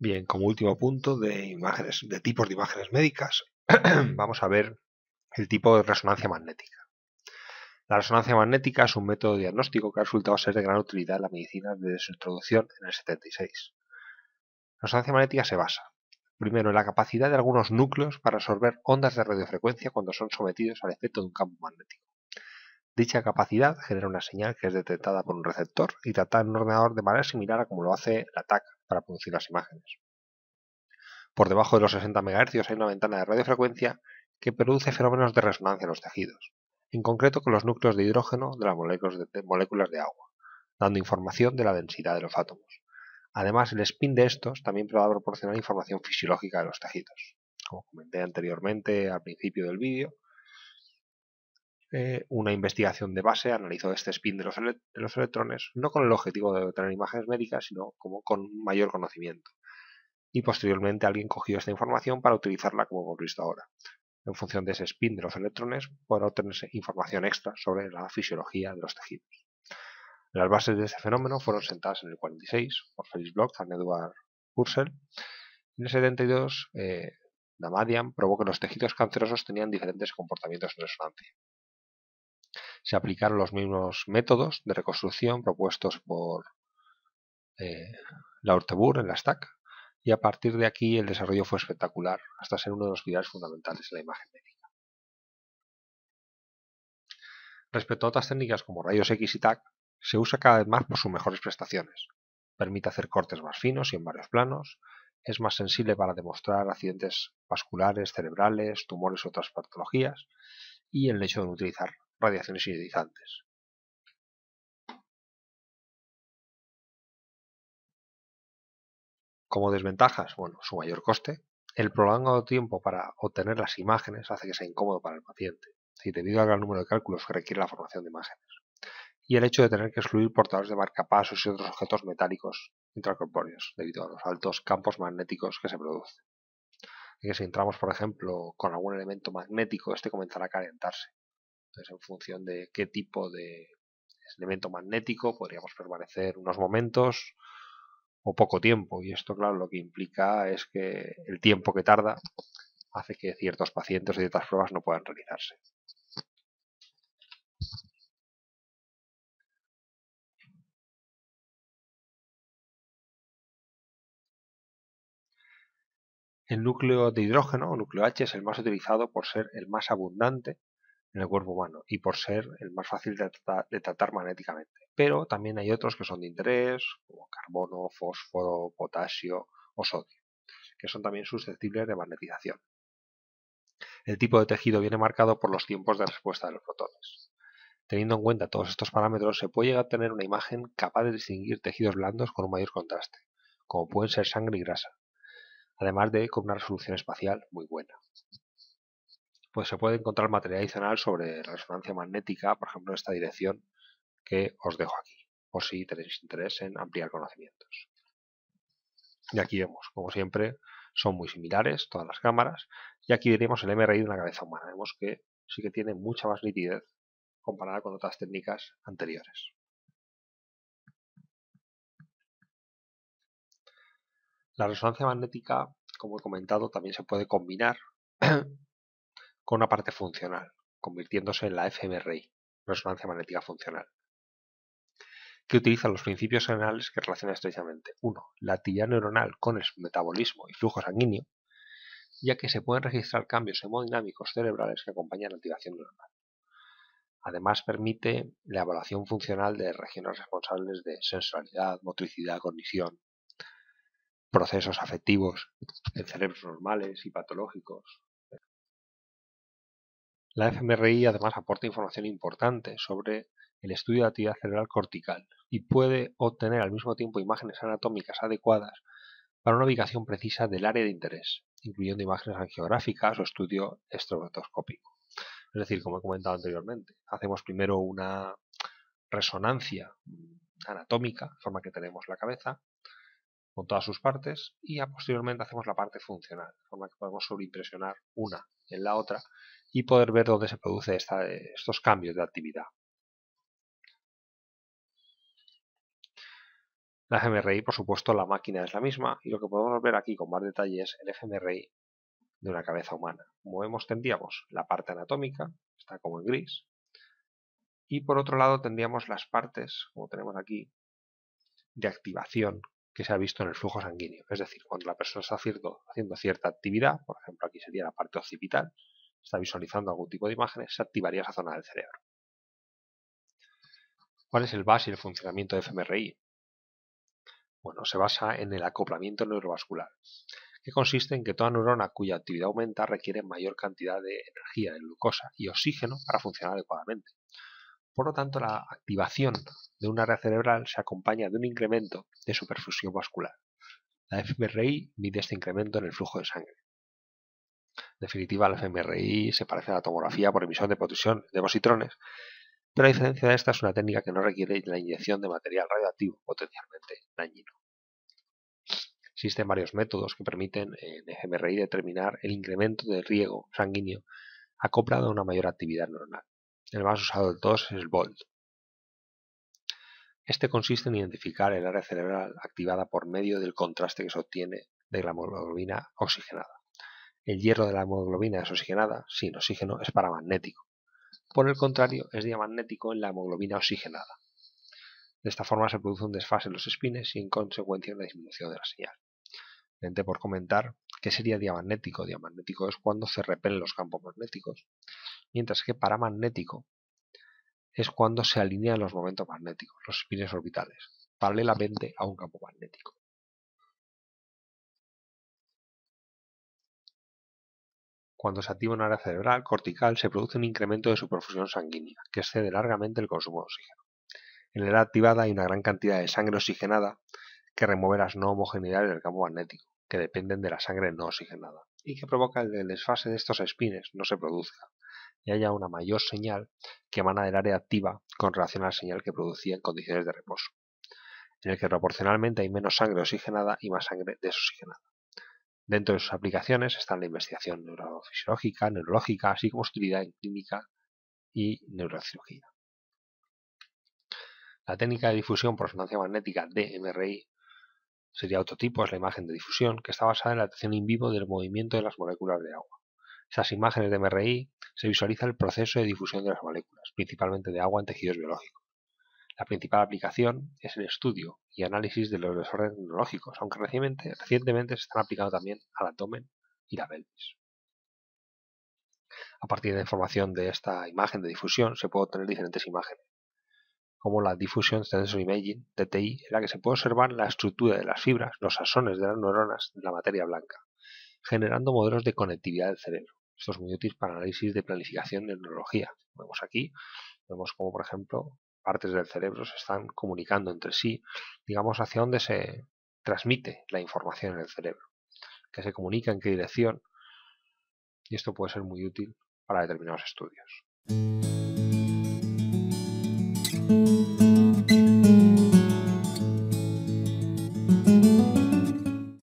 Bien, como último punto de imágenes, de tipos de imágenes médicas, vamos a ver el tipo de resonancia magnética. La resonancia magnética es un método diagnóstico que ha resultado ser de gran utilidad en la medicina desde su introducción en el 76. La resonancia magnética se basa, primero, en la capacidad de algunos núcleos para absorber ondas de radiofrecuencia cuando son sometidos al efecto de un campo magnético. Dicha capacidad genera una señal que es detectada por un receptor y tratada en un ordenador de manera similar a como lo hace la TAC para producir las imágenes. Por debajo de los 60 MHz hay una ventana de radiofrecuencia que produce fenómenos de resonancia en los tejidos, en concreto con los núcleos de hidrógeno de las moléculas de, agua, dando información de la densidad de los átomos. Además, el spin de estos también puede proporcionar información fisiológica de los tejidos. Como comenté anteriormente al principio del vídeo, eh, una investigación de base analizó este spin de los, electrones no con el objetivo de obtener imágenes médicas, sino como con mayor conocimiento. Y posteriormente alguien cogió esta información para utilizarla como hemos visto ahora. En función de ese spin de los electrones podrá obtenerse información extra sobre la fisiología de los tejidos. Las bases de este fenómeno fueron sentadas en el 46 por Felix Bloch y Edward Purcell. En el 72, eh, Damadian probó que los tejidos cancerosos tenían diferentes comportamientos en resonancia se aplicaron los mismos métodos de reconstrucción propuestos por eh, Laurtebur en la STAC y a partir de aquí el desarrollo fue espectacular hasta ser uno de los pilares fundamentales de la imagen médica. Respecto a otras técnicas como rayos X y TAC, se usa cada vez más por sus mejores prestaciones. Permite hacer cortes más finos y en varios planos, es más sensible para demostrar accidentes vasculares, cerebrales, tumores u otras patologías, y el hecho de utilizar radiaciones ionizantes. Como desventajas, bueno, su mayor coste, el prolongado tiempo para obtener las imágenes hace que sea incómodo para el paciente, y debido al gran número de cálculos que requiere la formación de imágenes, y el hecho de tener que excluir portadores de marcapasos y otros objetos metálicos intracorpóreos debido a los altos campos magnéticos que se producen. Y que si entramos, por ejemplo, con algún elemento magnético, este comenzará a calentarse, entonces, en función de qué tipo de elemento magnético, podríamos permanecer unos momentos o poco tiempo. Y esto, claro, lo que implica es que el tiempo que tarda hace que ciertos pacientes o ciertas pruebas no puedan realizarse. El núcleo de hidrógeno o núcleo H es el más utilizado por ser el más abundante en el cuerpo humano y por ser el más fácil de tratar, magnéticamente. Pero también hay otros que son de interés, como carbono, fósforo, potasio o sodio, que son también susceptibles de magnetización. El tipo de tejido viene marcado por los tiempos de respuesta de los fotones. Teniendo en cuenta todos estos parámetros, se puede llegar a tener una imagen capaz de distinguir tejidos blandos con un mayor contraste, como pueden ser sangre y grasa, además de con una resolución espacial muy buena pues se puede encontrar material adicional sobre resonancia magnética, por ejemplo en esta dirección que os dejo aquí, por si tenéis interés en ampliar conocimientos. Y aquí vemos, como siempre, son muy similares todas las cámaras, y aquí veremos el MRI de una cabeza humana. Vemos que sí que tiene mucha más nitidez comparada con otras técnicas anteriores. La resonancia magnética, como he comentado, también se puede combinar con una parte funcional, convirtiéndose en la fMRI, resonancia magnética funcional, que utiliza los principios generales que relacionan estrechamente 1. La actividad neuronal con el metabolismo y flujo sanguíneo, ya que se pueden registrar cambios hemodinámicos cerebrales que acompañan la activación neuronal. Además permite la evaluación funcional de regiones responsables de sensorialidad, motricidad, cognición, procesos afectivos en cerebros normales y patológicos, la fMRI además aporta información importante sobre el estudio de actividad cerebral cortical y puede obtener al mismo tiempo imágenes anatómicas adecuadas para una ubicación precisa del área de interés, incluyendo imágenes angiográficas o estudio estroboscópico. Es decir, como he comentado anteriormente, hacemos primero una resonancia anatómica, forma que tenemos la cabeza, con todas sus partes, y posteriormente hacemos la parte funcional, de forma que podemos sobreimpresionar una en la otra y poder ver dónde se producen estos cambios de actividad. La fMRI, por supuesto, la máquina es la misma y lo que podemos ver aquí con más detalle es el fMRI de una cabeza humana. Como vemos, tendríamos la parte anatómica, está como en gris, y por otro lado tendríamos las partes, como tenemos aquí, de activación que se ha visto en el flujo sanguíneo. Es decir, cuando la persona está haciendo, cierta actividad, por ejemplo aquí sería la parte occipital, está visualizando algún tipo de imágenes, se activaría esa zona del cerebro. ¿Cuál es el base y el funcionamiento de fMRI? Bueno, se basa en el acoplamiento neurovascular, que consiste en que toda neurona cuya actividad aumenta requiere mayor cantidad de energía, de glucosa y oxígeno para funcionar adecuadamente. Por lo tanto, la activación de una área cerebral se acompaña de un incremento de su perfusión vascular. La fMRI mide este incremento en el flujo de sangre. En definitiva, la fMRI se parece a la tomografía por emisión de de positrones, pero a diferencia de esta es una técnica que no requiere la inyección de material radioactivo potencialmente dañino. Existen varios métodos que permiten en fMRI determinar el incremento de riego sanguíneo acoplado a una mayor actividad neuronal. El más usado de todos es el BOLD. Este consiste en identificar el área cerebral activada por medio del contraste que se obtiene de la hemoglobina oxigenada. El hierro de la hemoglobina desoxigenada, sin oxígeno, es paramagnético. Por el contrario, es diamagnético en la hemoglobina oxigenada. De esta forma se produce un desfase en los espines y en consecuencia una disminución de la señal. Por comentar qué sería diamagnético. Diamagnético es cuando se repelen los campos magnéticos mientras que paramagnético es cuando se alinean los momentos magnéticos, los espines orbitales, paralelamente a un campo magnético. Cuando se activa un área cerebral cortical se produce un incremento de su perfusión sanguínea, que excede largamente el consumo de oxígeno. En el área activada hay una gran cantidad de sangre oxigenada que remueve las no homogeneidades del campo magnético, que dependen de la sangre no oxigenada, y que provoca que el desfase de estos espines no se produzca, y haya una mayor señal que emana del área activa con relación a la señal que producía en condiciones de reposo, en el que proporcionalmente hay menos sangre oxigenada y más sangre desoxigenada. Dentro de sus aplicaciones están la investigación neurofisiológica, neurológica, así como utilidad en clínica y neurocirugía. La técnica de difusión por resonancia magnética DMRI sería otro tipo, es la imagen de difusión, que está basada en la detección in vivo del movimiento de las moléculas de agua. Esas imágenes de MRI se visualiza el proceso de difusión de las moléculas, principalmente de agua en tejidos biológicos. La principal aplicación es el estudio y análisis de los desórdenes neurológicos, aunque recientemente, recientemente se están aplicando también al abdomen y la pelvis. A partir de la información de esta imagen de difusión se puede obtener diferentes imágenes, como la Diffusion Sensor Imaging, DTI, en la que se puede observar la estructura de las fibras, los axones de las neuronas de la materia blanca, generando modelos de conectividad del cerebro. Esto es muy útil para análisis de planificación de neurología. Vemos aquí, vemos como por ejemplo partes del cerebro se están comunicando entre sí, digamos hacia dónde se transmite la información en el cerebro, que se comunica en qué dirección, y esto puede ser muy útil para determinados estudios. Thank you.